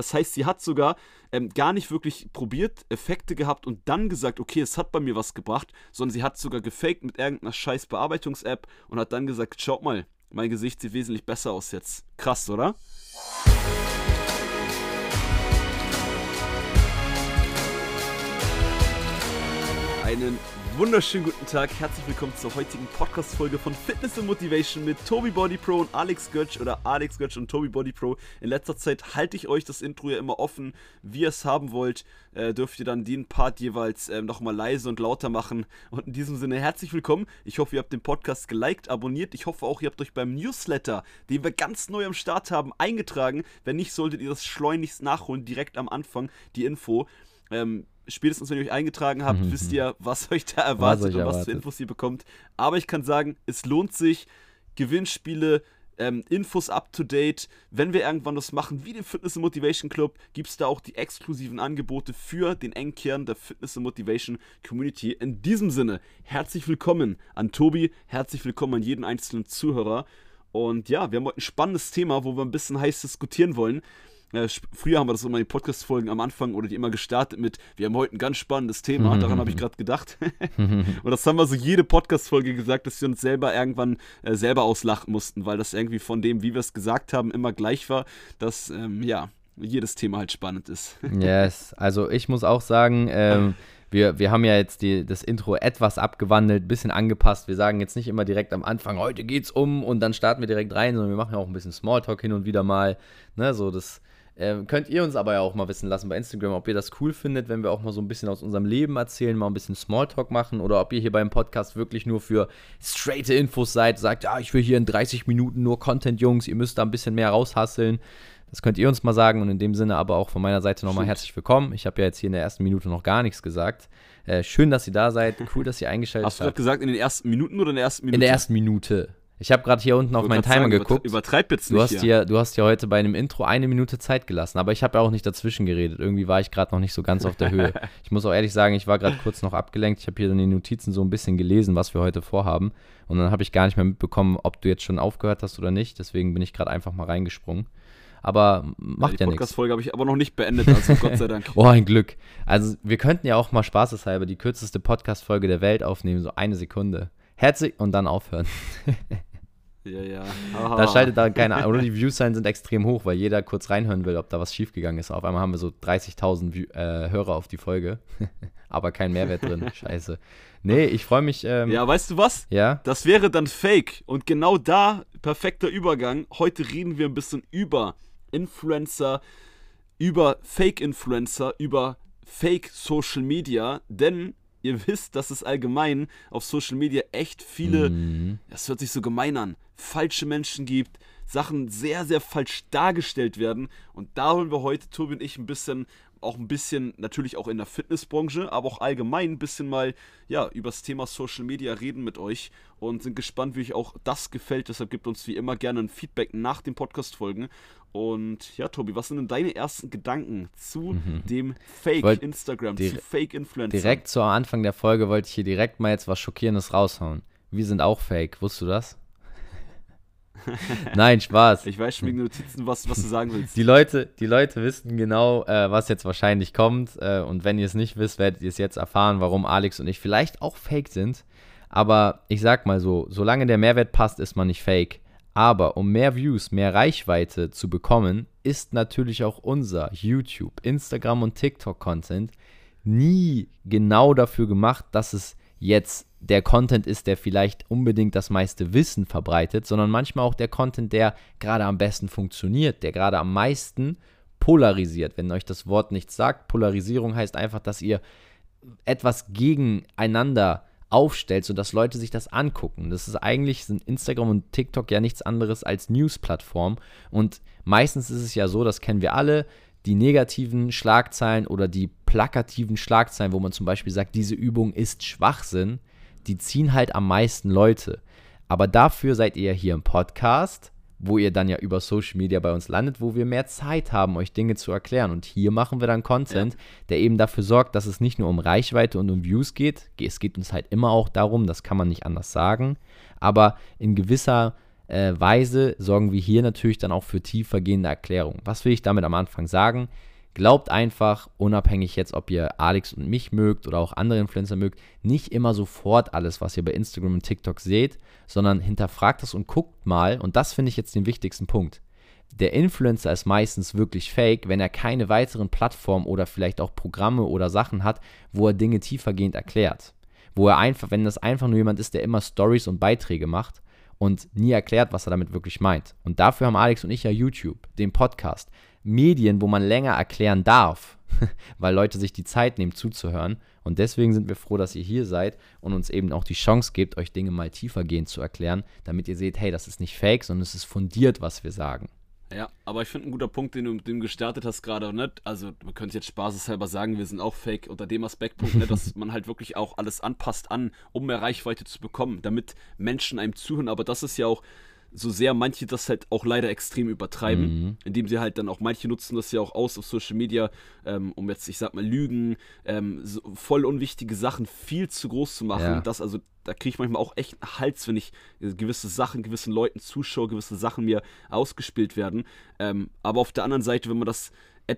Das heißt, sie hat sogar ähm, gar nicht wirklich probiert, Effekte gehabt und dann gesagt, okay, es hat bei mir was gebracht, sondern sie hat sogar gefaked mit irgendeiner scheiß Bearbeitungs-App und hat dann gesagt, schaut mal, mein Gesicht sieht wesentlich besser aus jetzt. Krass, oder? Einen wunderschönen guten Tag, herzlich willkommen zur heutigen Podcast-Folge von Fitness and Motivation mit Toby Body Pro und Alex Götsch oder Alex Götsch und Toby Body Pro. In letzter Zeit halte ich euch das Intro ja immer offen. Wie ihr es haben wollt, äh, dürft ihr dann den Part jeweils äh, nochmal leise und lauter machen. Und in diesem Sinne herzlich willkommen. Ich hoffe, ihr habt den Podcast geliked, abonniert. Ich hoffe auch, ihr habt euch beim Newsletter, den wir ganz neu am Start haben, eingetragen. Wenn nicht, solltet ihr das schleunigst nachholen, direkt am Anfang, die Info. Ähm, spätestens wenn ihr euch eingetragen habt, mhm. wisst ihr, was euch da erwartet was und was für Infos ihr bekommt. Aber ich kann sagen, es lohnt sich. Gewinnspiele, ähm, Infos up to date. Wenn wir irgendwann was machen wie den Fitness and Motivation Club, gibt es da auch die exklusiven Angebote für den Engkern der Fitness and Motivation Community. In diesem Sinne, herzlich willkommen an Tobi, herzlich willkommen an jeden einzelnen Zuhörer. Und ja, wir haben heute ein spannendes Thema, wo wir ein bisschen heiß diskutieren wollen. Früher haben wir das immer in den Podcast-Folgen am Anfang oder die immer gestartet mit, wir haben heute ein ganz spannendes Thema, daran habe ich gerade gedacht. und das haben wir so jede Podcast-Folge gesagt, dass wir uns selber irgendwann äh, selber auslachen mussten, weil das irgendwie von dem, wie wir es gesagt haben, immer gleich war, dass, ähm, ja, jedes Thema halt spannend ist. yes, also ich muss auch sagen, ähm, wir, wir haben ja jetzt die, das Intro etwas abgewandelt, ein bisschen angepasst. Wir sagen jetzt nicht immer direkt am Anfang, heute geht's um und dann starten wir direkt rein, sondern wir machen ja auch ein bisschen Smalltalk hin und wieder mal. Ne, so das ähm, könnt ihr uns aber ja auch mal wissen lassen bei Instagram, ob ihr das cool findet, wenn wir auch mal so ein bisschen aus unserem Leben erzählen, mal ein bisschen Smalltalk machen oder ob ihr hier beim Podcast wirklich nur für straight Infos seid, sagt, ja, ich will hier in 30 Minuten nur Content, Jungs, ihr müsst da ein bisschen mehr raushasseln. Das könnt ihr uns mal sagen und in dem Sinne aber auch von meiner Seite nochmal herzlich willkommen. Ich habe ja jetzt hier in der ersten Minute noch gar nichts gesagt. Äh, schön, dass ihr da seid. Cool, dass ihr eingeschaltet habt. Hast du gerade gesagt in den ersten Minuten oder in der ersten Minute? In der ersten Minute. Ich habe gerade hier unten auf meinen Timer sagen, geguckt. Übertreib jetzt nicht. Du hast, hier. du hast ja heute bei einem Intro eine Minute Zeit gelassen, aber ich habe ja auch nicht dazwischen geredet. Irgendwie war ich gerade noch nicht so ganz auf der Höhe. Ich muss auch ehrlich sagen, ich war gerade kurz noch abgelenkt. Ich habe hier in den Notizen so ein bisschen gelesen, was wir heute vorhaben. Und dann habe ich gar nicht mehr mitbekommen, ob du jetzt schon aufgehört hast oder nicht. Deswegen bin ich gerade einfach mal reingesprungen. Aber macht ja, ja nichts. Die Podcast-Folge habe ich aber noch nicht beendet, also Gott sei Dank. oh, ein Glück. Also, wir könnten ja auch mal spaßeshalber die kürzeste Podcast-Folge der Welt aufnehmen, so eine Sekunde. Herzlich und dann aufhören. Ja, ja. Aha. Da schaltet da keiner Oder die Viewzahlen sind extrem hoch, weil jeder kurz reinhören will, ob da was schiefgegangen ist. Auf einmal haben wir so 30.000 äh, Hörer auf die Folge. Aber kein Mehrwert drin. Scheiße. Nee, ich freue mich. Ähm, ja, weißt du was? Ja. Das wäre dann Fake. Und genau da, perfekter Übergang. Heute reden wir ein bisschen über Influencer, über Fake-Influencer, über Fake Social Media. Denn ihr wisst, dass es allgemein auf Social Media echt viele, mhm. das hört sich so gemein an, falsche Menschen gibt, Sachen sehr, sehr falsch dargestellt werden. Und da wollen wir heute, Tobi und ich, ein bisschen, auch ein bisschen, natürlich auch in der Fitnessbranche, aber auch allgemein ein bisschen mal, ja, über das Thema Social Media reden mit euch und sind gespannt, wie euch auch das gefällt. Deshalb gebt uns wie immer gerne ein Feedback nach den Podcast-Folgen. Und ja, Tobi, was sind denn deine ersten Gedanken zu mhm. dem Fake Instagram, zu Fake Influencer? Direkt zu Anfang der Folge wollte ich hier direkt mal jetzt was Schockierendes raushauen. Wir sind auch Fake, wusstest du das? Nein, Spaß. Ich weiß schon wegen Notizen, was, was du sagen willst. Die Leute, die Leute wissen genau, äh, was jetzt wahrscheinlich kommt. Äh, und wenn ihr es nicht wisst, werdet ihr es jetzt erfahren, warum Alex und ich vielleicht auch fake sind. Aber ich sag mal so, solange der Mehrwert passt, ist man nicht fake. Aber um mehr Views, mehr Reichweite zu bekommen, ist natürlich auch unser YouTube, Instagram und TikTok-Content nie genau dafür gemacht, dass es jetzt der Content ist, der vielleicht unbedingt das meiste Wissen verbreitet, sondern manchmal auch der Content, der gerade am besten funktioniert, der gerade am meisten polarisiert. Wenn euch das Wort nichts sagt, Polarisierung heißt einfach, dass ihr etwas gegeneinander aufstellt, sodass Leute sich das angucken. Das ist eigentlich, sind Instagram und TikTok ja nichts anderes als News-Plattformen. Und meistens ist es ja so, das kennen wir alle, die negativen Schlagzeilen oder die plakativen Schlagzeilen, wo man zum Beispiel sagt, diese Übung ist Schwachsinn, die ziehen halt am meisten Leute. Aber dafür seid ihr hier im Podcast wo ihr dann ja über Social Media bei uns landet, wo wir mehr Zeit haben, euch Dinge zu erklären. Und hier machen wir dann Content, ja. der eben dafür sorgt, dass es nicht nur um Reichweite und um Views geht. Es geht uns halt immer auch darum, das kann man nicht anders sagen, aber in gewisser äh, Weise sorgen wir hier natürlich dann auch für tiefergehende Erklärungen. Was will ich damit am Anfang sagen? Glaubt einfach, unabhängig jetzt, ob ihr Alex und mich mögt oder auch andere Influencer mögt, nicht immer sofort alles, was ihr bei Instagram und TikTok seht, sondern hinterfragt es und guckt mal, und das finde ich jetzt den wichtigsten Punkt. Der Influencer ist meistens wirklich fake, wenn er keine weiteren Plattformen oder vielleicht auch Programme oder Sachen hat, wo er Dinge tiefergehend erklärt. Wo er einfach, wenn das einfach nur jemand ist, der immer Stories und Beiträge macht und nie erklärt, was er damit wirklich meint. Und dafür haben Alex und ich ja YouTube, den Podcast. Medien, wo man länger erklären darf, weil Leute sich die Zeit nehmen zuzuhören. Und deswegen sind wir froh, dass ihr hier seid und uns eben auch die Chance gebt, euch Dinge mal tiefergehend zu erklären, damit ihr seht, hey, das ist nicht fake, sondern es ist fundiert, was wir sagen. Ja, aber ich finde ein guter Punkt, den du mit dem gestartet hast gerade, ne? Also man könnte jetzt spaßeshalber sagen, wir sind auch fake unter dem Aspektpunkt, ne? dass man halt wirklich auch alles anpasst an, um mehr Reichweite zu bekommen, damit Menschen einem zuhören. Aber das ist ja auch so sehr manche das halt auch leider extrem übertreiben, mhm. indem sie halt dann auch, manche nutzen das ja auch aus auf Social Media, ähm, um jetzt, ich sag mal, Lügen, ähm, so voll unwichtige Sachen viel zu groß zu machen. Ja. Das also, da kriege ich manchmal auch echt einen Hals, wenn ich gewisse Sachen, gewissen Leuten zuschaue, gewisse Sachen mir ausgespielt werden. Ähm, aber auf der anderen Seite, wenn man das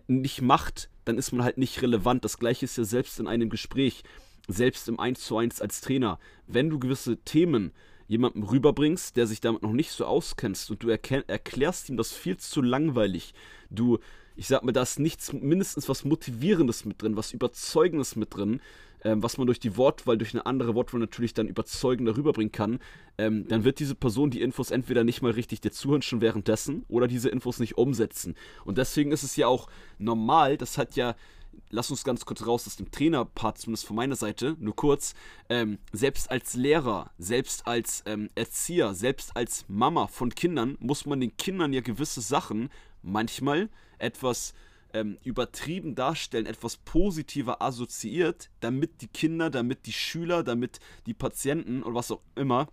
nicht macht, dann ist man halt nicht relevant. Das gleiche ist ja selbst in einem Gespräch, selbst im 1 zu 1 als Trainer. Wenn du gewisse Themen jemandem rüberbringst, der sich damit noch nicht so auskennst und du erklärst ihm das viel zu langweilig. Du, ich sag mal, da ist nichts, mindestens was Motivierendes mit drin, was Überzeugendes mit drin, ähm, was man durch die Wortwahl, durch eine andere Wortwahl natürlich dann überzeugender rüberbringen kann, ähm, dann wird diese Person die Infos entweder nicht mal richtig dir zuhören schon währenddessen oder diese Infos nicht umsetzen. Und deswegen ist es ja auch normal, das hat ja lass uns ganz kurz raus aus dem Trainerpart, zumindest von meiner Seite, nur kurz. Ähm, selbst als Lehrer, selbst als ähm, Erzieher, selbst als Mama von Kindern muss man den Kindern ja gewisse Sachen manchmal etwas ähm, übertrieben darstellen, etwas positiver assoziiert, damit die Kinder, damit die Schüler, damit die Patienten und was auch immer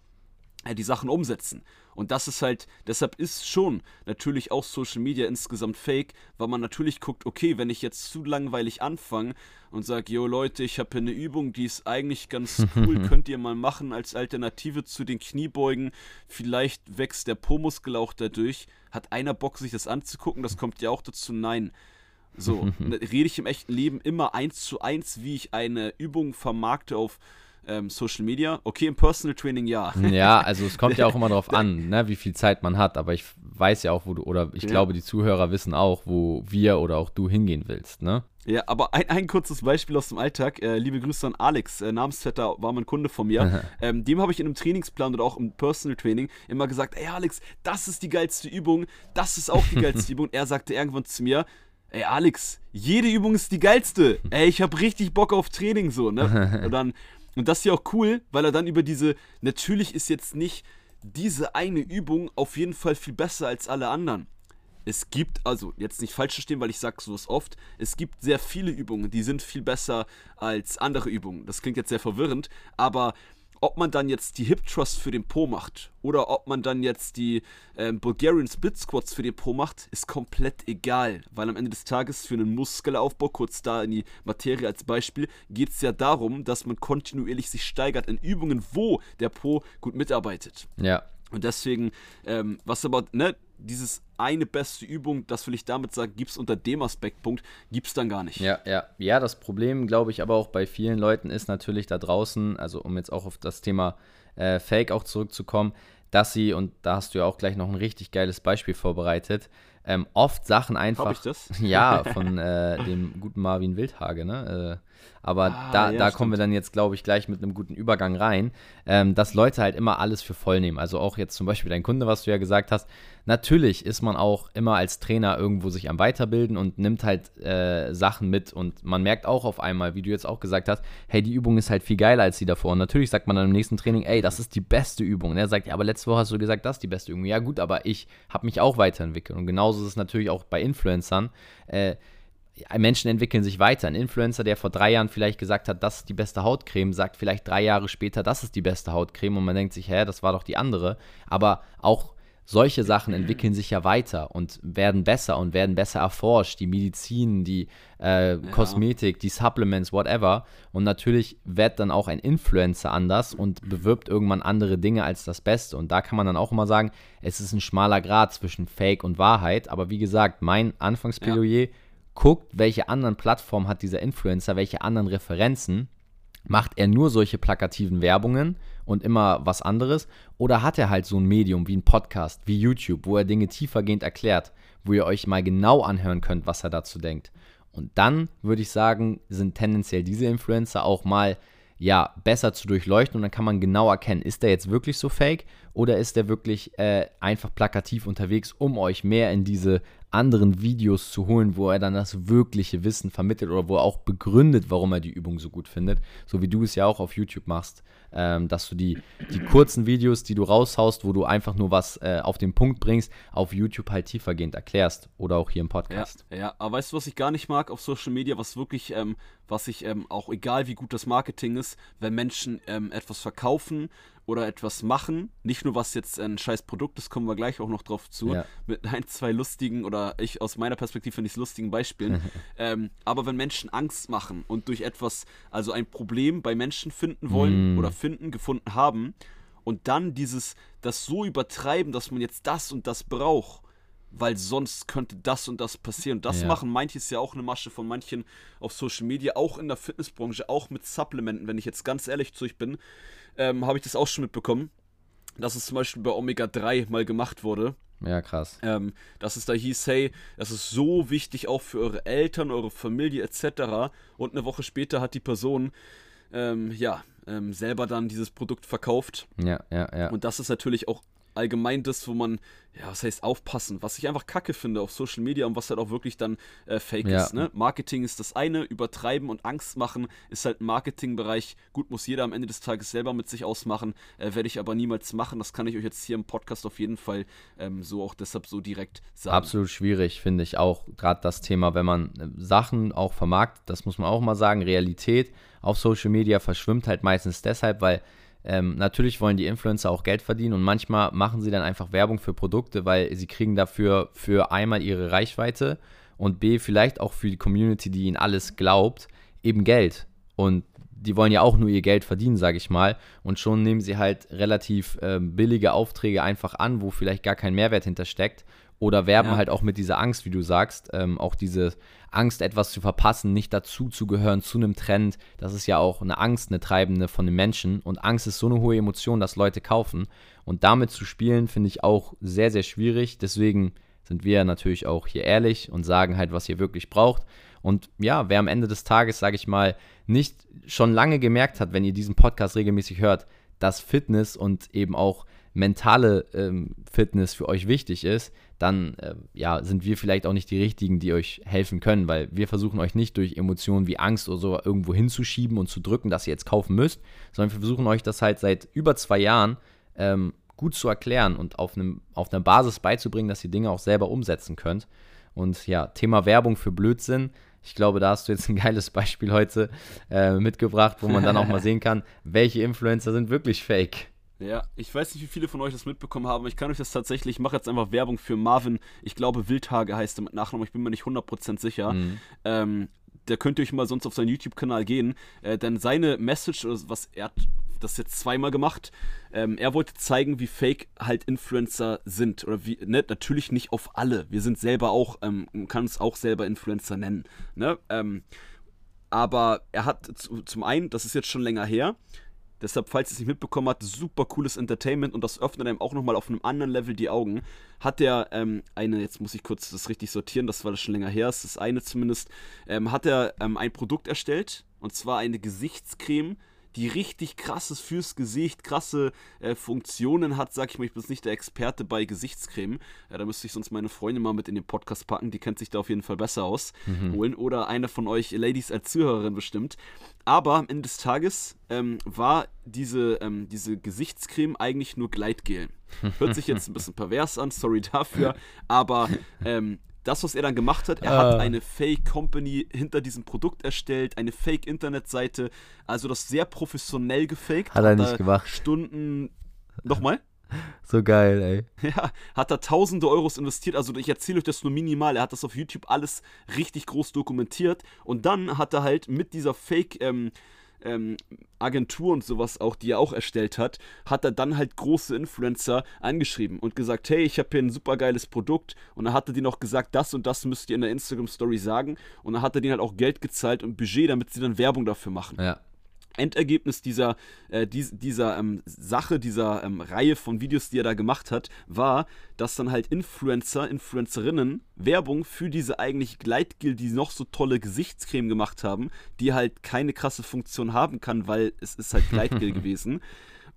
äh, die Sachen umsetzen. Und das ist halt, deshalb ist schon natürlich auch Social Media insgesamt fake, weil man natürlich guckt, okay, wenn ich jetzt zu langweilig anfange und sage, yo Leute, ich habe hier eine Übung, die ist eigentlich ganz cool, könnt ihr mal machen als Alternative zu den Kniebeugen. Vielleicht wächst der Po-Muskel auch dadurch. Hat einer Bock, sich das anzugucken? Das kommt ja auch dazu. Nein. So, rede ich im echten Leben immer eins zu eins, wie ich eine Übung vermarkte auf ähm, Social Media. Okay, im Personal Training ja. Ja, also es kommt ja auch immer darauf an, ne, wie viel Zeit man hat. Aber ich weiß ja auch, wo du, oder ich ja. glaube, die Zuhörer wissen auch, wo wir oder auch du hingehen willst, ne? Ja, aber ein, ein kurzes Beispiel aus dem Alltag. Äh, liebe Grüße an Alex, äh, Namensvetter war mein Kunde von mir. ähm, dem habe ich in einem Trainingsplan oder auch im Personal Training immer gesagt: Ey, Alex, das ist die geilste Übung, das ist auch die geilste Übung. Er sagte irgendwann zu mir: Ey, Alex, jede Übung ist die geilste. Ey, ich habe richtig Bock auf Training, so, ne? Und dann und das ist ja auch cool, weil er dann über diese, natürlich ist jetzt nicht diese eine Übung auf jeden Fall viel besser als alle anderen. Es gibt, also jetzt nicht falsch verstehen, weil ich sage sowas oft, es gibt sehr viele Übungen, die sind viel besser als andere Übungen. Das klingt jetzt sehr verwirrend, aber ob man dann jetzt die Hip Trust für den Po macht oder ob man dann jetzt die ähm, Bulgarian Split Squats für den Po macht, ist komplett egal, weil am Ende des Tages für einen Muskelaufbau, kurz da in die Materie als Beispiel, geht es ja darum, dass man kontinuierlich sich steigert in Übungen, wo der Po gut mitarbeitet. Ja. Und deswegen, ähm, was aber, ne, dieses eine beste Übung, das will ich damit sagen, gibt es unter dem Aspektpunkt, gibt es dann gar nicht. Ja, ja. Ja, das Problem, glaube ich, aber auch bei vielen Leuten ist natürlich da draußen, also um jetzt auch auf das Thema äh, Fake auch zurückzukommen, dass sie, und da hast du ja auch gleich noch ein richtig geiles Beispiel vorbereitet, ähm, oft Sachen einfach. Ich das? Ja, von äh, dem guten Marvin Wildhage, ne? Äh, aber ah, da, ja, da kommen wir dann jetzt, glaube ich, gleich mit einem guten Übergang rein, ähm, dass Leute halt immer alles für voll nehmen. Also auch jetzt zum Beispiel dein Kunde, was du ja gesagt hast. Natürlich ist man auch immer als Trainer irgendwo sich am Weiterbilden und nimmt halt äh, Sachen mit. Und man merkt auch auf einmal, wie du jetzt auch gesagt hast, hey, die Übung ist halt viel geiler als die davor. Und natürlich sagt man dann im nächsten Training, ey, das ist die beste Übung. Und er sagt, ja, aber letzte Woche hast du gesagt, das ist die beste Übung. Ja, gut, aber ich habe mich auch weiterentwickelt. Und genauso ist es natürlich auch bei Influencern. Äh, Menschen entwickeln sich weiter. Ein Influencer, der vor drei Jahren vielleicht gesagt hat, das ist die beste Hautcreme, sagt vielleicht drei Jahre später, das ist die beste Hautcreme und man denkt sich, hä, das war doch die andere. Aber auch solche Sachen entwickeln sich ja weiter und werden besser und werden besser erforscht. Die Medizin, die äh, ja. Kosmetik, die Supplements, whatever. Und natürlich wird dann auch ein Influencer anders und bewirbt irgendwann andere Dinge als das Beste. Und da kann man dann auch immer sagen, es ist ein schmaler Grad zwischen Fake und Wahrheit. Aber wie gesagt, mein Anfangsplädoyer, ja. guckt, welche anderen Plattformen hat dieser Influencer, welche anderen Referenzen. Macht er nur solche plakativen Werbungen und immer was anderes? Oder hat er halt so ein Medium wie ein Podcast, wie YouTube, wo er Dinge tiefergehend erklärt, wo ihr euch mal genau anhören könnt, was er dazu denkt? Und dann würde ich sagen, sind tendenziell diese Influencer auch mal ja besser zu durchleuchten und dann kann man genau erkennen, ist der jetzt wirklich so fake oder ist der wirklich äh, einfach plakativ unterwegs, um euch mehr in diese anderen Videos zu holen, wo er dann das wirkliche Wissen vermittelt oder wo er auch begründet, warum er die Übung so gut findet, so wie du es ja auch auf YouTube machst, ähm, dass du die, die kurzen Videos, die du raushaust, wo du einfach nur was äh, auf den Punkt bringst, auf YouTube halt tiefergehend erklärst oder auch hier im Podcast. Ja, ja, aber weißt du, was ich gar nicht mag auf Social Media, was wirklich, ähm, was ich ähm, auch egal wie gut das Marketing ist, wenn Menschen ähm, etwas verkaufen oder etwas machen, nicht nur was jetzt ein scheiß Produkt ist, kommen wir gleich auch noch drauf zu, ja. mit ein, zwei lustigen oder ich aus meiner Perspektive finde ich lustigen Beispielen, ähm, aber wenn Menschen Angst machen und durch etwas, also ein Problem bei Menschen finden wollen mm. oder finden, gefunden haben und dann dieses, das so übertreiben, dass man jetzt das und das braucht, weil sonst könnte das und das passieren. Das ja. machen manches ja auch eine Masche von manchen auf Social Media, auch in der Fitnessbranche, auch mit Supplementen, wenn ich jetzt ganz ehrlich zu euch bin ähm, habe ich das auch schon mitbekommen, dass es zum Beispiel bei Omega 3 mal gemacht wurde. Ja, krass. Ähm, dass es da hieß, hey, das ist so wichtig auch für eure Eltern, eure Familie etc. Und eine Woche später hat die Person ähm, ja ähm, selber dann dieses Produkt verkauft. Ja, ja, ja. Und das ist natürlich auch allgemein das, wo man, ja, was heißt aufpassen, was ich einfach kacke finde auf Social Media und was halt auch wirklich dann äh, fake ja. ist. Ne? Marketing ist das eine, übertreiben und Angst machen ist halt ein Marketingbereich. Gut, muss jeder am Ende des Tages selber mit sich ausmachen, äh, werde ich aber niemals machen. Das kann ich euch jetzt hier im Podcast auf jeden Fall ähm, so auch deshalb so direkt sagen. Absolut schwierig, finde ich auch. Gerade das Thema, wenn man äh, Sachen auch vermarktet, das muss man auch mal sagen, Realität auf Social Media verschwimmt halt meistens deshalb, weil ähm, natürlich wollen die Influencer auch Geld verdienen und manchmal machen sie dann einfach Werbung für Produkte, weil sie kriegen dafür für einmal ihre Reichweite und B vielleicht auch für die Community, die ihnen alles glaubt, eben Geld. Und die wollen ja auch nur ihr Geld verdienen, sage ich mal. Und schon nehmen sie halt relativ äh, billige Aufträge einfach an, wo vielleicht gar kein Mehrwert hintersteckt oder werben ja. halt auch mit dieser Angst, wie du sagst, ähm, auch diese Angst, etwas zu verpassen, nicht dazu zu gehören zu einem Trend. Das ist ja auch eine Angst, eine treibende von den Menschen. Und Angst ist so eine hohe Emotion, dass Leute kaufen. Und damit zu spielen, finde ich auch sehr, sehr schwierig. Deswegen sind wir natürlich auch hier ehrlich und sagen halt, was ihr wirklich braucht. Und ja, wer am Ende des Tages, sage ich mal, nicht schon lange gemerkt hat, wenn ihr diesen Podcast regelmäßig hört, dass Fitness und eben auch mentale ähm, Fitness für euch wichtig ist, dann äh, ja, sind wir vielleicht auch nicht die Richtigen, die euch helfen können, weil wir versuchen euch nicht durch Emotionen wie Angst oder so irgendwo hinzuschieben und zu drücken, dass ihr jetzt kaufen müsst, sondern wir versuchen euch das halt seit über zwei Jahren ähm, gut zu erklären und auf, einem, auf einer Basis beizubringen, dass ihr Dinge auch selber umsetzen könnt. Und ja, Thema Werbung für Blödsinn. Ich glaube, da hast du jetzt ein geiles Beispiel heute äh, mitgebracht, wo man dann auch mal sehen kann, welche Influencer sind wirklich fake. Ja, ich weiß nicht, wie viele von euch das mitbekommen haben. Ich kann euch das tatsächlich, ich mache jetzt einfach Werbung für Marvin. Ich glaube, Wildhage heißt er mit Nachnamen, ich bin mir nicht 100% sicher. Mhm. Ähm, der könnt ihr euch mal sonst auf seinen YouTube-Kanal gehen. Äh, denn seine Message, was er hat das jetzt zweimal gemacht, ähm, er wollte zeigen, wie fake halt Influencer sind. Oder wie, ne, natürlich nicht auf alle. Wir sind selber auch, ähm, man kann es auch selber Influencer nennen. Ne? Ähm, aber er hat zu, zum einen, das ist jetzt schon länger her, Deshalb, falls ihr es nicht mitbekommen habt, super cooles Entertainment und das öffnet einem auch nochmal auf einem anderen Level die Augen. Hat er ähm, eine, jetzt muss ich kurz das richtig sortieren, das war das schon länger her, ist das eine zumindest, ähm, hat er ähm, ein Produkt erstellt und zwar eine Gesichtscreme, die richtig krasses fürs Gesicht, krasse äh, Funktionen hat, sag ich mal, ich bin jetzt nicht der Experte bei Gesichtscreme. Ja, da müsste ich sonst meine Freundin mal mit in den Podcast packen, die kennt sich da auf jeden Fall besser aus. Mhm. Holen. Oder eine von euch Ladies als Zuhörerin bestimmt. Aber am Ende des Tages ähm, war diese, ähm, diese Gesichtscreme eigentlich nur Gleitgel. Hört sich jetzt ein bisschen pervers an, sorry dafür. Aber ähm, das, was er dann gemacht hat, er hat ah. eine Fake-Company hinter diesem Produkt erstellt, eine Fake-Internetseite, also das sehr professionell gefaked. Hat er nicht gemacht. Stunden. Nochmal? So geil, ey. Ja, hat da tausende Euros investiert. Also ich erzähle euch das nur minimal. Er hat das auf YouTube alles richtig groß dokumentiert. Und dann hat er halt mit dieser Fake, ähm, ähm, Agentur und sowas auch, die er auch erstellt hat, hat er dann halt große Influencer angeschrieben und gesagt, hey, ich habe hier ein super geiles Produkt und dann hat er denen auch gesagt, das und das müsst ihr in der Instagram Story sagen und dann hat er denen halt auch Geld gezahlt und Budget, damit sie dann Werbung dafür machen. Ja. Endergebnis dieser, äh, dies, dieser ähm, Sache, dieser ähm, Reihe von Videos, die er da gemacht hat, war, dass dann halt Influencer, Influencerinnen Werbung für diese eigentlich Gleitgel, die noch so tolle Gesichtscreme gemacht haben, die halt keine krasse Funktion haben kann, weil es ist halt Gleitgel gewesen.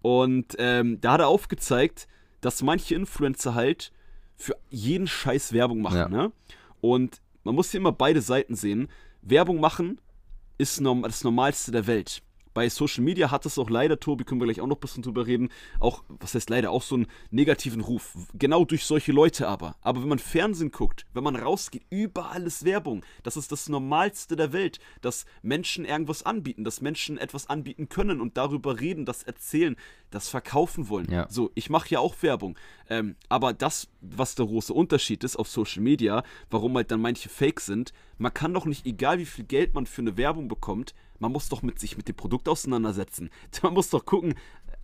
Und ähm, da hat er aufgezeigt, dass manche Influencer halt für jeden Scheiß Werbung machen. Ja. Ne? Und man muss hier immer beide Seiten sehen. Werbung machen ist das Normalste der Welt bei Social Media hat es auch leider, Tobi, können wir gleich auch noch ein bisschen drüber reden, auch, was heißt leider, auch so einen negativen Ruf. Genau durch solche Leute aber. Aber wenn man Fernsehen guckt, wenn man rausgeht, überall ist Werbung. Das ist das Normalste der Welt, dass Menschen irgendwas anbieten, dass Menschen etwas anbieten können und darüber reden, das erzählen, das verkaufen wollen. Ja. So, ich mache ja auch Werbung. Ähm, aber das, was der große Unterschied ist auf Social Media, warum halt dann manche Fake sind, man kann doch nicht, egal wie viel Geld man für eine Werbung bekommt, man muss doch mit sich mit dem Produkt auseinandersetzen. Man muss doch gucken,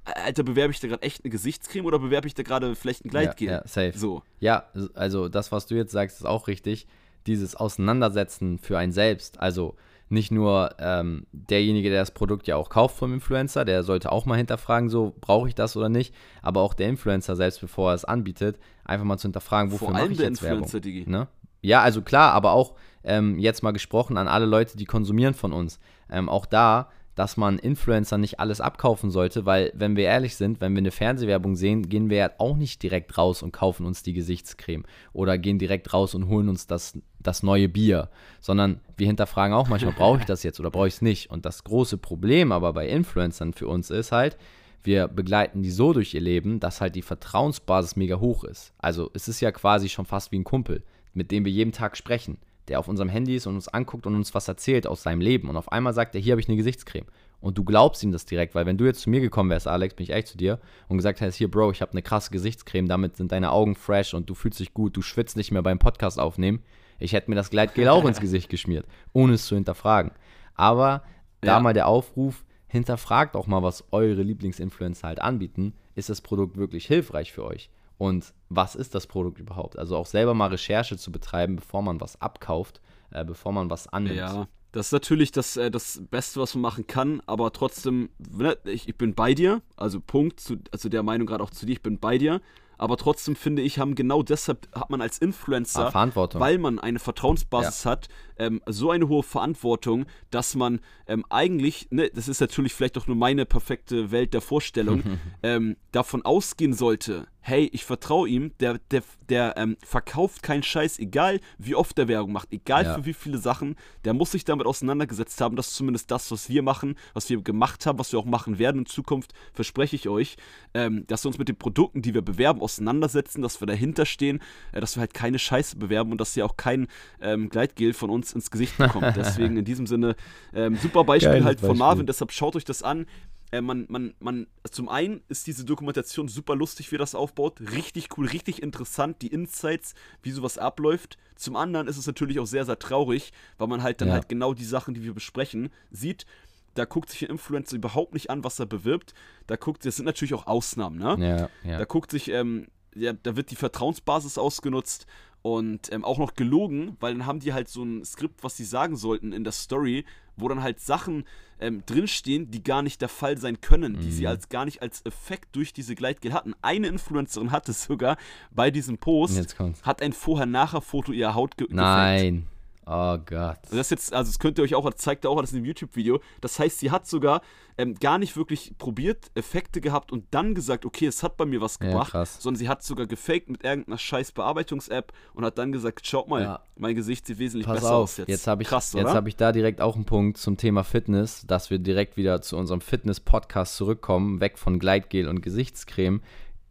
Alter, bewerbe ich da gerade echt eine Gesichtscreme oder bewerbe ich da gerade vielleicht ein Gleitgel? Ja, ja, safe. So. Ja, also das, was du jetzt sagst, ist auch richtig. Dieses Auseinandersetzen für einen selbst. Also nicht nur ähm, derjenige, der das Produkt ja auch kauft vom Influencer, der sollte auch mal hinterfragen, so brauche ich das oder nicht, aber auch der Influencer selbst, bevor er es anbietet, einfach mal zu hinterfragen, wofür mache ich jetzt Werbung. Ne? Ja, also klar, aber auch ähm, jetzt mal gesprochen an alle Leute, die konsumieren von uns. Ähm, auch da, dass man Influencer nicht alles abkaufen sollte, weil, wenn wir ehrlich sind, wenn wir eine Fernsehwerbung sehen, gehen wir ja auch nicht direkt raus und kaufen uns die Gesichtscreme oder gehen direkt raus und holen uns das, das neue Bier, sondern wir hinterfragen auch manchmal, brauche ich das jetzt oder brauche ich es nicht? Und das große Problem aber bei Influencern für uns ist halt, wir begleiten die so durch ihr Leben, dass halt die Vertrauensbasis mega hoch ist. Also es ist ja quasi schon fast wie ein Kumpel, mit dem wir jeden Tag sprechen der auf unserem Handy ist und uns anguckt und uns was erzählt aus seinem Leben. Und auf einmal sagt er, hier habe ich eine Gesichtscreme. Und du glaubst ihm das direkt, weil wenn du jetzt zu mir gekommen wärst, Alex, bin ich echt zu dir und gesagt hättest, hier, Bro, ich habe eine krasse Gesichtscreme, damit sind deine Augen fresh und du fühlst dich gut, du schwitzt nicht mehr beim Podcast aufnehmen. Ich hätte mir das Gleitgel auch ins Gesicht geschmiert, ohne es zu hinterfragen. Aber da ja. mal der Aufruf, hinterfragt auch mal, was eure Lieblingsinfluencer halt anbieten. Ist das Produkt wirklich hilfreich für euch? Und was ist das Produkt überhaupt? Also auch selber mal Recherche zu betreiben, bevor man was abkauft, äh, bevor man was annimmt. Ja, das ist natürlich das, äh, das Beste, was man machen kann, aber trotzdem, ne, ich, ich bin bei dir, also Punkt, zu, also der Meinung gerade auch zu dir, ich bin bei dir, aber trotzdem finde ich, haben genau deshalb hat man als Influencer, ah, weil man eine Vertrauensbasis ja. hat, ähm, so eine hohe Verantwortung, dass man ähm, eigentlich, ne, das ist natürlich vielleicht auch nur meine perfekte Welt der Vorstellung, ähm, davon ausgehen sollte, hey, ich vertraue ihm, der, der, der ähm, verkauft keinen Scheiß, egal wie oft der Werbung macht, egal ja. für wie viele Sachen, der muss sich damit auseinandergesetzt haben. Das ist zumindest das, was wir machen, was wir gemacht haben, was wir auch machen werden in Zukunft, verspreche ich euch, ähm, dass wir uns mit den Produkten, die wir bewerben, auseinandersetzen, dass wir dahinter stehen, äh, dass wir halt keine Scheiße bewerben und dass ihr auch kein ähm, Gleitgel von uns ins Gesicht bekommt. Deswegen in diesem Sinne, ähm, super Beispiel Geiles halt von Beispiel. Marvin, deshalb schaut euch das an. Äh, man, man, man, zum einen ist diese Dokumentation super lustig, wie das aufbaut. Richtig cool, richtig interessant, die Insights, wie sowas abläuft. Zum anderen ist es natürlich auch sehr, sehr traurig, weil man halt dann ja. halt genau die Sachen, die wir besprechen, sieht. Da guckt sich ein Influencer überhaupt nicht an, was er bewirbt. Da guckt, das sind natürlich auch Ausnahmen, ne? Ja, ja. Da guckt sich, ähm, ja, da wird die Vertrauensbasis ausgenutzt und ähm, auch noch gelogen, weil dann haben die halt so ein Skript, was sie sagen sollten in der Story, wo dann halt Sachen ähm, drinstehen, die gar nicht der Fall sein können, mhm. die sie mhm. als gar nicht als Effekt durch diese Gleitgel hatten. Eine Influencerin hat es sogar bei diesem Post, hat ein Vorher-Nachher-Foto ihrer Haut ge Nein. Gefällt. Oh Gott. Das jetzt, also das könnt ihr euch auch, das zeigt er auch alles in dem YouTube-Video. Das heißt, sie hat sogar ähm, gar nicht wirklich probiert, Effekte gehabt und dann gesagt, okay, es hat bei mir was gebracht, ja, sondern sie hat sogar gefaked mit irgendeiner scheiß Bearbeitungs-App und hat dann gesagt, schaut mal, ja. mein Gesicht sieht wesentlich Pass besser auf, aus jetzt. Jetzt habe ich, Krass, hab ich da direkt auch einen Punkt zum Thema Fitness, dass wir direkt wieder zu unserem Fitness-Podcast zurückkommen, weg von Gleitgel und Gesichtscreme.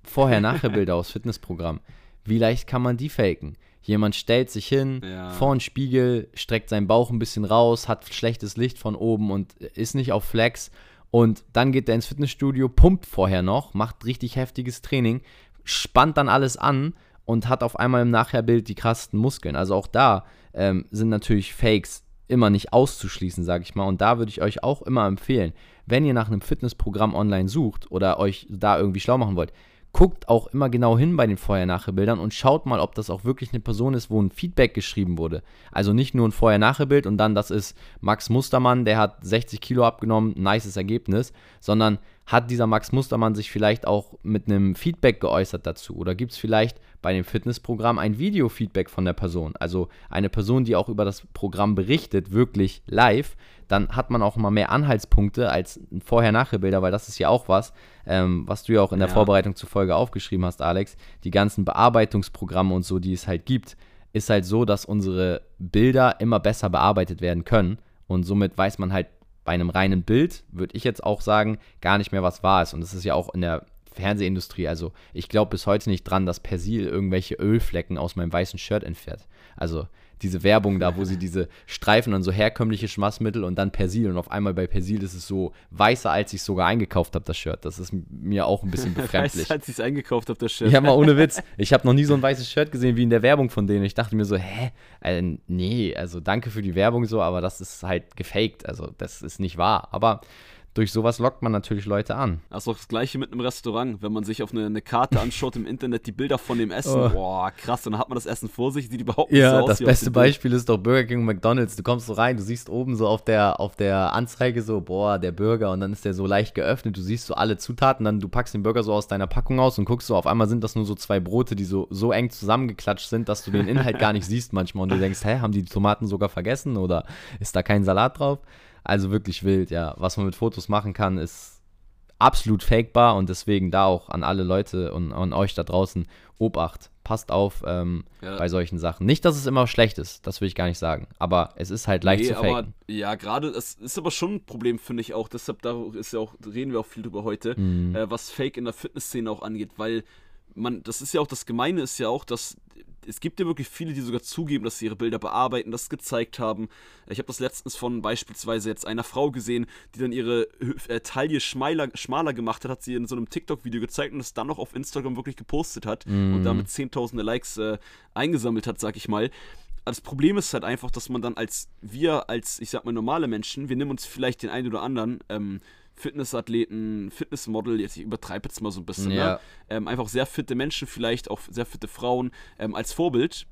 Vorher-Nachher-Bilder aus Fitnessprogramm. Wie leicht kann man die faken? Jemand stellt sich hin, ja. vor einen Spiegel, streckt seinen Bauch ein bisschen raus, hat schlechtes Licht von oben und ist nicht auf Flex Und dann geht er ins Fitnessstudio, pumpt vorher noch, macht richtig heftiges Training, spannt dann alles an und hat auf einmal im Nachherbild die krassesten Muskeln. Also auch da ähm, sind natürlich Fakes immer nicht auszuschließen, sage ich mal. Und da würde ich euch auch immer empfehlen, wenn ihr nach einem Fitnessprogramm online sucht oder euch da irgendwie schlau machen wollt, guckt auch immer genau hin bei den Vorher-Nachher-Bildern und schaut mal, ob das auch wirklich eine Person ist, wo ein Feedback geschrieben wurde. Also nicht nur ein Vorher-Nachher-Bild und dann das ist Max Mustermann, der hat 60 Kilo abgenommen, nices Ergebnis, sondern hat dieser Max Mustermann sich vielleicht auch mit einem Feedback geäußert dazu? Oder gibt es vielleicht bei dem Fitnessprogramm ein Video-Feedback von der Person? Also eine Person, die auch über das Programm berichtet, wirklich live, dann hat man auch mal mehr Anhaltspunkte als Vorher-Nachher-Bilder, weil das ist ja auch was, ähm, was du ja auch in der ja. Vorbereitung zur Folge aufgeschrieben hast, Alex. Die ganzen Bearbeitungsprogramme und so, die es halt gibt, ist halt so, dass unsere Bilder immer besser bearbeitet werden können. Und somit weiß man halt bei einem reinen Bild, würde ich jetzt auch sagen, gar nicht mehr, was wahr ist. Und das ist ja auch in der Fernsehindustrie. Also ich glaube bis heute nicht dran, dass Persil irgendwelche Ölflecken aus meinem weißen Shirt entfernt. Also diese Werbung da, wo sie diese Streifen dann so herkömmliche Schmassmittel und dann Persil und auf einmal bei Persil ist es so weißer, als ich es sogar eingekauft habe, das Shirt. Das ist mir auch ein bisschen befremdlich. Weißer, als ich es eingekauft habe, das Shirt. Ja, mal ohne Witz. Ich habe noch nie so ein weißes Shirt gesehen wie in der Werbung von denen. Ich dachte mir so, hä? Äh, nee, also danke für die Werbung so, aber das ist halt gefaked. Also das ist nicht wahr. Aber durch sowas lockt man natürlich Leute an. Das ist auch das gleiche mit einem Restaurant. Wenn man sich auf eine, eine Karte anschaut im Internet, die Bilder von dem Essen, oh. boah, krass, dann hat man das Essen vor sich, sieht überhaupt nicht ja, so aus. Ja, das beste Beispiel ist doch Burger King und McDonalds. Du kommst so rein, du siehst oben so auf der, auf der Anzeige so, boah, der Burger, und dann ist der so leicht geöffnet, du siehst so alle Zutaten, dann du packst den Burger so aus deiner Packung aus und guckst so, auf einmal sind das nur so zwei Brote, die so, so eng zusammengeklatscht sind, dass du den Inhalt gar nicht siehst manchmal und du denkst, hä, haben die Tomaten sogar vergessen oder ist da kein Salat drauf? Also wirklich wild, ja. Was man mit Fotos machen kann, ist absolut fakebar und deswegen da auch an alle Leute und an euch da draußen Obacht. Passt auf ähm, ja. bei solchen Sachen. Nicht, dass es immer schlecht ist, das will ich gar nicht sagen. Aber es ist halt leicht nee, zu faken. Aber, ja, gerade, es ist aber schon ein Problem, finde ich auch. Deshalb da ist ja auch, reden wir auch viel drüber heute, mhm. äh, was Fake in der Fitnessszene auch angeht, weil man, das ist ja auch das Gemeine, ist ja auch, dass es gibt ja wirklich viele, die sogar zugeben, dass sie ihre Bilder bearbeiten, das gezeigt haben. Ich habe das letztens von beispielsweise jetzt einer Frau gesehen, die dann ihre äh, Taille schmaler, schmaler gemacht hat, hat sie in so einem TikTok-Video gezeigt und es dann noch auf Instagram wirklich gepostet hat mhm. und damit zehntausende Likes äh, eingesammelt hat, sag ich mal das Problem ist halt einfach, dass man dann als wir, als ich sag mal normale Menschen, wir nehmen uns vielleicht den einen oder anderen ähm, Fitnessathleten, Fitnessmodel, jetzt ich übertreibe jetzt mal so ein bisschen, ne? ja. ne? ähm, einfach sehr fitte Menschen, vielleicht auch sehr fitte Frauen ähm, als Vorbild.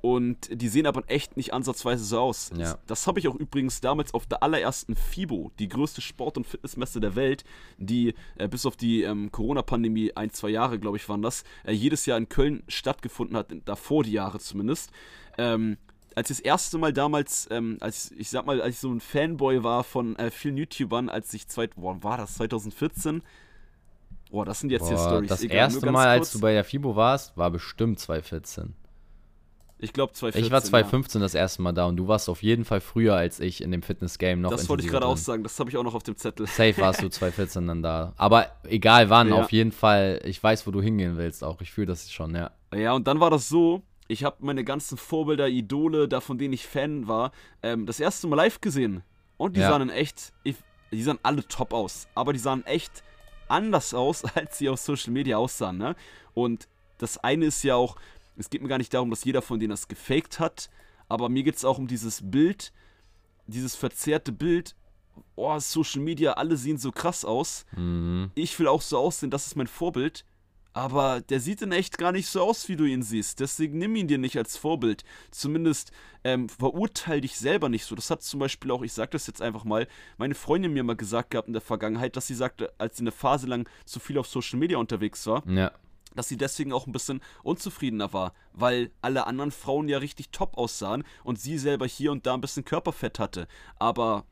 Und die sehen aber echt nicht ansatzweise so aus. Ja. Das, das habe ich auch übrigens damals auf der allerersten FIBO, die größte Sport- und Fitnessmesse der Welt, die äh, bis auf die ähm, Corona-Pandemie ein, zwei Jahre, glaube ich, waren das, äh, jedes Jahr in Köln stattgefunden hat, davor die Jahre zumindest. Ähm, als ich das erste Mal damals, ähm, als ich sag mal, als ich so ein Fanboy war von äh, vielen YouTubern, als ich zwei, boah, war das 2014? Boah, das sind jetzt boah, hier Stories. Das Egal, erste Mal, kurz. als du bei der FIBO warst, war bestimmt 2014. Ich glaube 2014. Ich war 2015 ja. das erste Mal da und du warst auf jeden Fall früher als ich in dem Fitness-Game noch. Das wollte ich gerade auch sagen, das habe ich auch noch auf dem Zettel. Safe warst du 2014 dann da. Aber egal wann, ja. auf jeden Fall, ich weiß, wo du hingehen willst auch. Ich fühle das schon, ja. Ja, und dann war das so, ich habe meine ganzen Vorbilder, Idole, da von denen ich Fan war, ähm, das erste Mal live gesehen. Und die ja. sahen echt, ich, die sahen alle top aus. Aber die sahen echt anders aus, als sie auf Social Media aussahen. Ne? Und das eine ist ja auch, es geht mir gar nicht darum, dass jeder von denen das gefaked hat, aber mir geht es auch um dieses Bild, dieses verzerrte Bild. Oh, Social Media, alle sehen so krass aus. Mhm. Ich will auch so aussehen, das ist mein Vorbild. Aber der sieht in echt gar nicht so aus, wie du ihn siehst. Deswegen nimm ihn dir nicht als Vorbild. Zumindest ähm, verurteil dich selber nicht so. Das hat zum Beispiel auch, ich sag das jetzt einfach mal, meine Freundin mir mal gesagt gehabt in der Vergangenheit, dass sie sagte, als sie eine Phase lang zu viel auf Social Media unterwegs war, ja. dass sie deswegen auch ein bisschen unzufriedener war, weil alle anderen Frauen ja richtig top aussahen und sie selber hier und da ein bisschen Körperfett hatte. Aber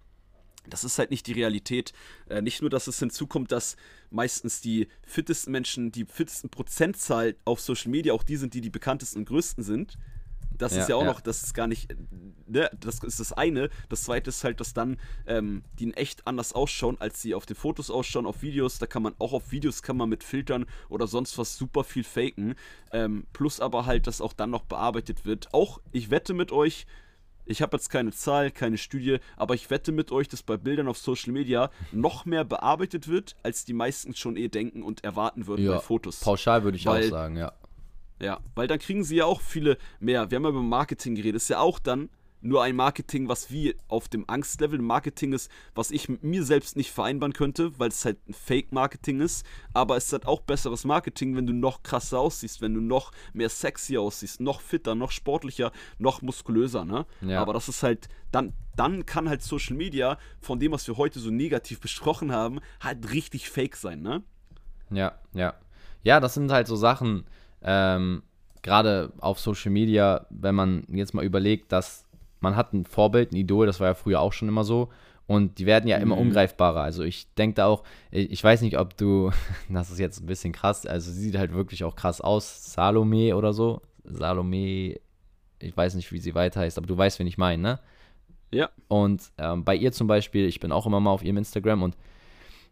das ist halt nicht die Realität. Äh, nicht nur, dass es hinzukommt, dass meistens die fittesten Menschen, die fittesten Prozentzahl auf Social Media auch die sind, die die bekanntesten und größten sind. Das ja, ist ja auch ja. noch, das ist gar nicht, ne, das ist das eine. Das zweite ist halt, dass dann ähm, die in echt anders ausschauen, als sie auf den Fotos ausschauen, auf Videos. Da kann man auch auf Videos kann man mit Filtern oder sonst was super viel faken. Ähm, plus aber halt, dass auch dann noch bearbeitet wird. Auch, ich wette mit euch, ich habe jetzt keine Zahl, keine Studie, aber ich wette mit euch, dass bei Bildern auf Social Media noch mehr bearbeitet wird, als die meisten schon eh denken und erwarten würden Ja, bei Fotos. Pauschal würde ich Weil- auch sagen, ja. Ja, weil dann kriegen sie ja auch viele mehr. Wir haben ja über Marketing geredet. Ist ja auch dann nur ein Marketing, was wie auf dem Angstlevel Marketing ist, was ich mit mir selbst nicht vereinbaren könnte, weil es halt ein Fake-Marketing ist. Aber es ist halt auch besseres Marketing, wenn du noch krasser aussiehst, wenn du noch mehr sexy aussiehst, noch fitter, noch sportlicher, noch muskulöser, ne? Ja. Aber das ist halt, dann, dann kann halt Social Media von dem, was wir heute so negativ besprochen haben, halt richtig fake sein, ne? Ja, ja. Ja, das sind halt so Sachen, ähm, gerade auf Social Media, wenn man jetzt mal überlegt, dass man hat ein Vorbild, ein Idol, das war ja früher auch schon immer so. Und die werden ja immer Mhm. ungreifbarer. Also ich denke da auch, ich ich weiß nicht, ob du, das ist jetzt ein bisschen krass, also sie sieht halt wirklich auch krass aus, Salome oder so. Salome, ich weiß nicht, wie sie weiter heißt, aber du weißt, wen ich meine, ne? Ja. Und ähm, bei ihr zum Beispiel, ich bin auch immer mal auf ihrem Instagram und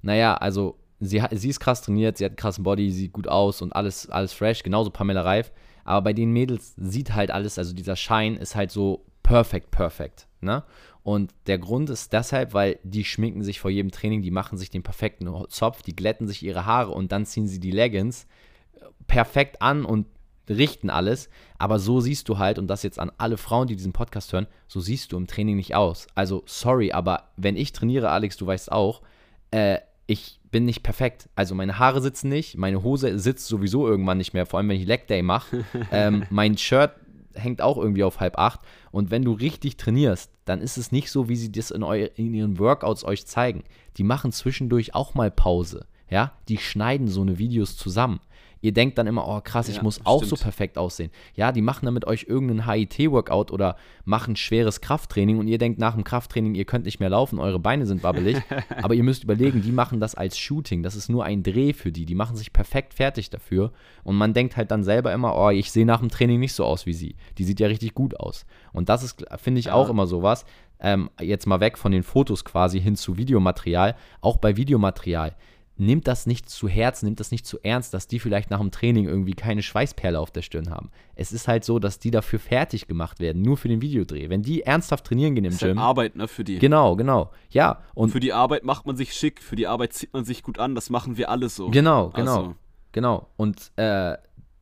naja, also sie, sie ist krass trainiert, sie hat einen krassen Body, sieht gut aus und alles, alles fresh, genauso Pamela Reif. Aber bei den Mädels sieht halt alles, also dieser Schein ist halt so perfekt, perfekt. Ne? Und der Grund ist deshalb, weil die schminken sich vor jedem Training, die machen sich den perfekten Zopf, die glätten sich ihre Haare und dann ziehen sie die Leggings äh, perfekt an und richten alles. Aber so siehst du halt, und das jetzt an alle Frauen, die diesen Podcast hören, so siehst du im Training nicht aus. Also, sorry, aber wenn ich trainiere, Alex, du weißt auch, äh, ich bin nicht perfekt. Also meine Haare sitzen nicht, meine Hose sitzt sowieso irgendwann nicht mehr, vor allem wenn ich Leg Day mache. ähm, mein Shirt hängt auch irgendwie auf halb acht. Und wenn du richtig trainierst, dann ist es nicht so, wie sie das in, eu in ihren Workouts euch zeigen. Die machen zwischendurch auch mal Pause. Ja, die schneiden so eine Videos zusammen. Ihr denkt dann immer, oh krass, ich Ja, muss auch so perfekt aussehen. Ja, die machen dann mit euch irgendeinen HIT-Workout oder machen schweres Krafttraining und ihr denkt nach dem Krafttraining, ihr könnt nicht mehr laufen, eure Beine sind wabbelig. aber ihr müsst überlegen, die machen das als Shooting. Das ist nur ein Dreh für die. Die machen sich perfekt fertig dafür. Und man denkt halt dann selber immer, oh, ich sehe nach dem Training nicht so aus wie sie. Die sieht ja richtig gut aus. Und das ist, finde ich, Ja. auch immer sowas. Ähm, jetzt mal weg von den Fotos quasi hin zu Videomaterial. Auch bei Videomaterial nimmt das nicht zu Herzen, nimmt das nicht zu ernst, dass die vielleicht nach dem Training irgendwie keine Schweißperle auf der Stirn haben. Es ist halt so, dass die dafür fertig gemacht werden, nur für den Videodreh. Wenn die ernsthaft trainieren gehen im Das ist halt Gym. Arbeit, ne, für die. Genau, genau. Ja, und Für die Arbeit macht man sich schick, für die Arbeit zieht man sich gut an, das machen wir alle so. Genau, genau. Also, Genau. Und äh,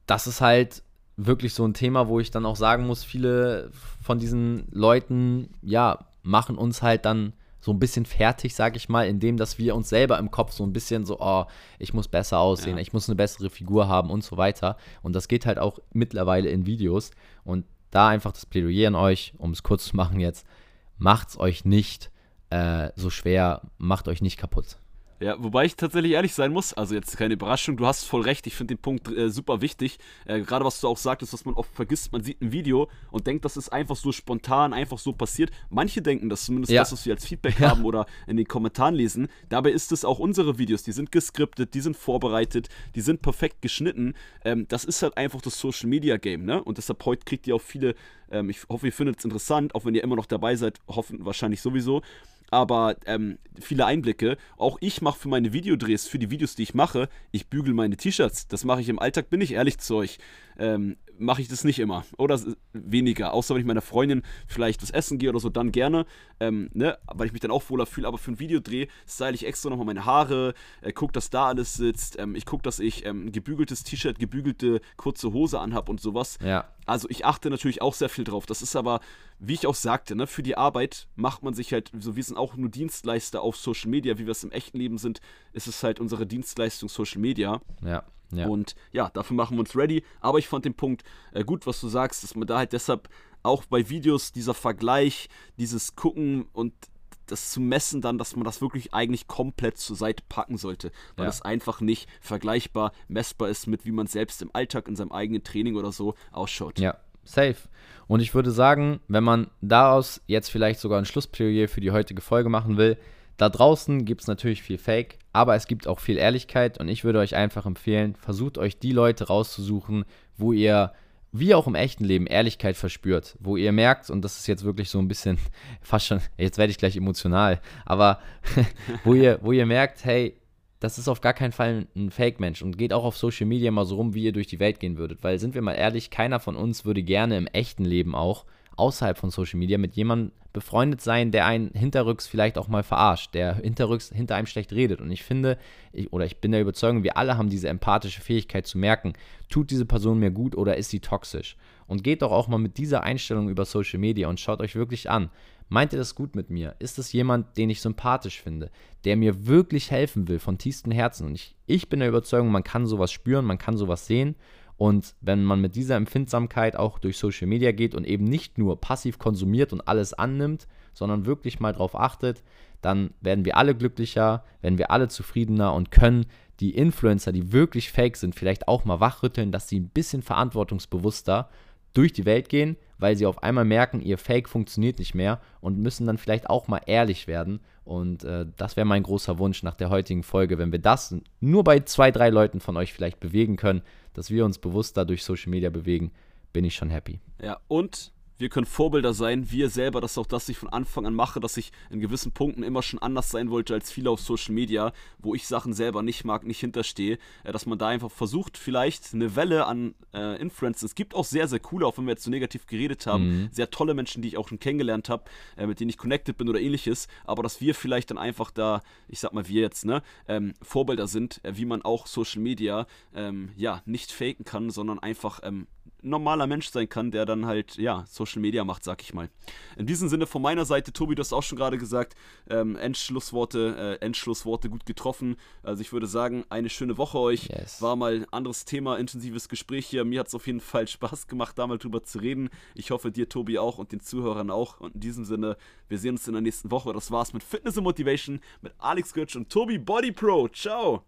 das ist halt wirklich so ein Thema, wo ich dann auch sagen muss, viele von diesen Leuten, ja, machen uns halt dann so ein bisschen fertig, sag ich mal, indem dass wir uns selber im Kopf so ein bisschen so, oh, ich muss besser aussehen, Ja. ich muss eine bessere Figur haben und so weiter. Und das geht halt auch mittlerweile in Videos. Und da einfach das Plädoyer an euch, um es kurz zu machen jetzt, macht's euch nicht äh, so schwer, macht euch nicht kaputt. Ja, wobei ich tatsächlich ehrlich sein muss, also jetzt keine Überraschung, du hast voll recht, ich finde den Punkt äh, super wichtig. Äh, Gerade was du auch sagtest, was man oft vergisst, man sieht ein Video und denkt, das ist einfach so spontan, einfach so passiert. Manche denken das, zumindest Ja. das, was wir als Feedback Ja. haben oder in den Kommentaren lesen. Dabei ist es auch unsere Videos, die sind geskriptet, die sind vorbereitet, die sind perfekt geschnitten. Ähm, das ist halt einfach das Social Media Game, ne? Und deshalb heute kriegt ihr auch viele, ähm, ich hoffe, ihr findet es interessant, auch wenn ihr immer noch dabei seid, hoffen wahrscheinlich sowieso aber ähm, viele Einblicke. Auch ich mache für meine Videodrehs, für die Videos, die ich mache, ich bügel meine T-Shirts. Das mache ich im Alltag, bin ich ehrlich zu euch. Ähm, mache ich das nicht immer. Oder weniger. Außer wenn ich meiner Freundin vielleicht was essen gehe oder so, dann gerne. Ähm, ne? Weil ich mich dann auch wohler fühle. Aber für einen Videodreh style ich extra nochmal meine Haare, äh, guck, dass da alles sitzt. Ähm, ich gucke, dass ich ähm, ein gebügeltes T-Shirt, gebügelte kurze Hose anhab und sowas. Ja. Also ich achte natürlich auch sehr viel drauf. Das ist aber, wie ich auch sagte, ne, für die Arbeit macht man sich halt, so wir sind auch nur Dienstleister auf Social Media, wie wir es im echten Leben sind, ist es halt unsere Dienstleistung Social Media. Ja. Ja. Und ja, dafür machen wir uns ready. Aber ich fand den Punkt äh, gut, was du sagst, dass man da halt deshalb auch bei Videos dieser Vergleich, dieses Gucken und das zu messen dann, dass man das wirklich eigentlich komplett zur Seite packen sollte, weil Ja. das einfach nicht vergleichbar, messbar ist mit wie man selbst im Alltag in seinem eigenen Training oder so ausschaut. Ja, safe. Und ich würde sagen, wenn man daraus jetzt vielleicht sogar ein Schlussplädoyer für die heutige Folge machen will, da draußen gibt es natürlich viel Fake, aber es gibt auch viel Ehrlichkeit und ich würde euch einfach empfehlen, versucht euch die Leute rauszusuchen, wo ihr, wie auch im echten Leben, Ehrlichkeit verspürt, wo ihr merkt, und das ist jetzt wirklich so ein bisschen, fast schon, jetzt werde ich gleich emotional, aber wo ihr, wo ihr merkt, hey, das ist auf gar keinen Fall ein Fake-Mensch und geht auch auf Social Media mal so rum, wie ihr durch die Welt gehen würdet. Weil, sind wir mal ehrlich, keiner von uns würde gerne im echten Leben auch außerhalb von Social Media mit jemandem befreundet sein, der einen hinterrücks vielleicht auch mal verarscht, der hinterrücks hinter einem schlecht redet. Und ich finde, ich, oder ich bin der Überzeugung, wir alle haben diese empathische Fähigkeit zu merken, tut diese Person mir gut oder ist sie toxisch. Und geht doch auch mal mit dieser Einstellung über Social Media und schaut euch wirklich an. Meint ihr das gut mit mir? Ist es jemand, den ich sympathisch finde, der mir wirklich helfen will von tiefstem Herzen? Und ich, ich bin der Überzeugung, man kann sowas spüren, man kann sowas sehen. Und wenn man mit dieser Empfindsamkeit auch durch Social Media geht und eben nicht nur passiv konsumiert und alles annimmt, sondern wirklich mal darauf achtet, dann werden wir alle glücklicher, werden wir alle zufriedener und können die Influencer, die wirklich fake sind, vielleicht auch mal wachrütteln, dass sie ein bisschen verantwortungsbewusster durch die Welt gehen, weil sie auf einmal merken, ihr Fake funktioniert nicht mehr und müssen dann vielleicht auch mal ehrlich werden. Und äh, das wäre mein großer Wunsch nach der heutigen Folge, wenn wir das nur bei zwei, drei Leuten von euch vielleicht bewegen können, dass wir uns bewusster durch Social Media bewegen, bin ich schon happy. Ja, und wir können Vorbilder sein, wir selber, das ist auch das, was ich von Anfang an mache, dass ich in gewissen Punkten immer schon anders sein wollte als viele auf Social Media, wo ich Sachen selber nicht mag, nicht hinterstehe, äh, dass man da einfach versucht, vielleicht eine Welle an äh, Influencers, es gibt auch sehr, sehr coole, auch wenn wir jetzt so negativ geredet haben, mhm. sehr tolle Menschen, die ich auch schon kennengelernt habe, äh, mit denen ich connected bin oder ähnliches, aber dass wir vielleicht dann einfach da, ich sag mal wir jetzt, ne, ähm, Vorbilder sind, äh, wie man auch Social Media, ähm, ja, nicht faken kann, sondern einfach ähm, normaler Mensch sein kann, der dann halt, ja, Social Media macht, sag ich mal. In diesem Sinne von meiner Seite, Tobi, du hast auch schon gerade gesagt, ähm, Endschlussworte, äh, Endschlussworte gut getroffen. Also ich würde sagen, eine schöne Woche euch. Yes. War mal ein anderes Thema, intensives Gespräch hier. Mir hat es auf jeden Fall Spaß gemacht, da mal drüber zu reden. Ich hoffe, dir, Tobi, auch und den Zuhörern auch. Und in diesem Sinne, wir sehen uns in der nächsten Woche. Das war's mit Fitness und Motivation mit Alex Götz und Tobi Body Pro. Ciao!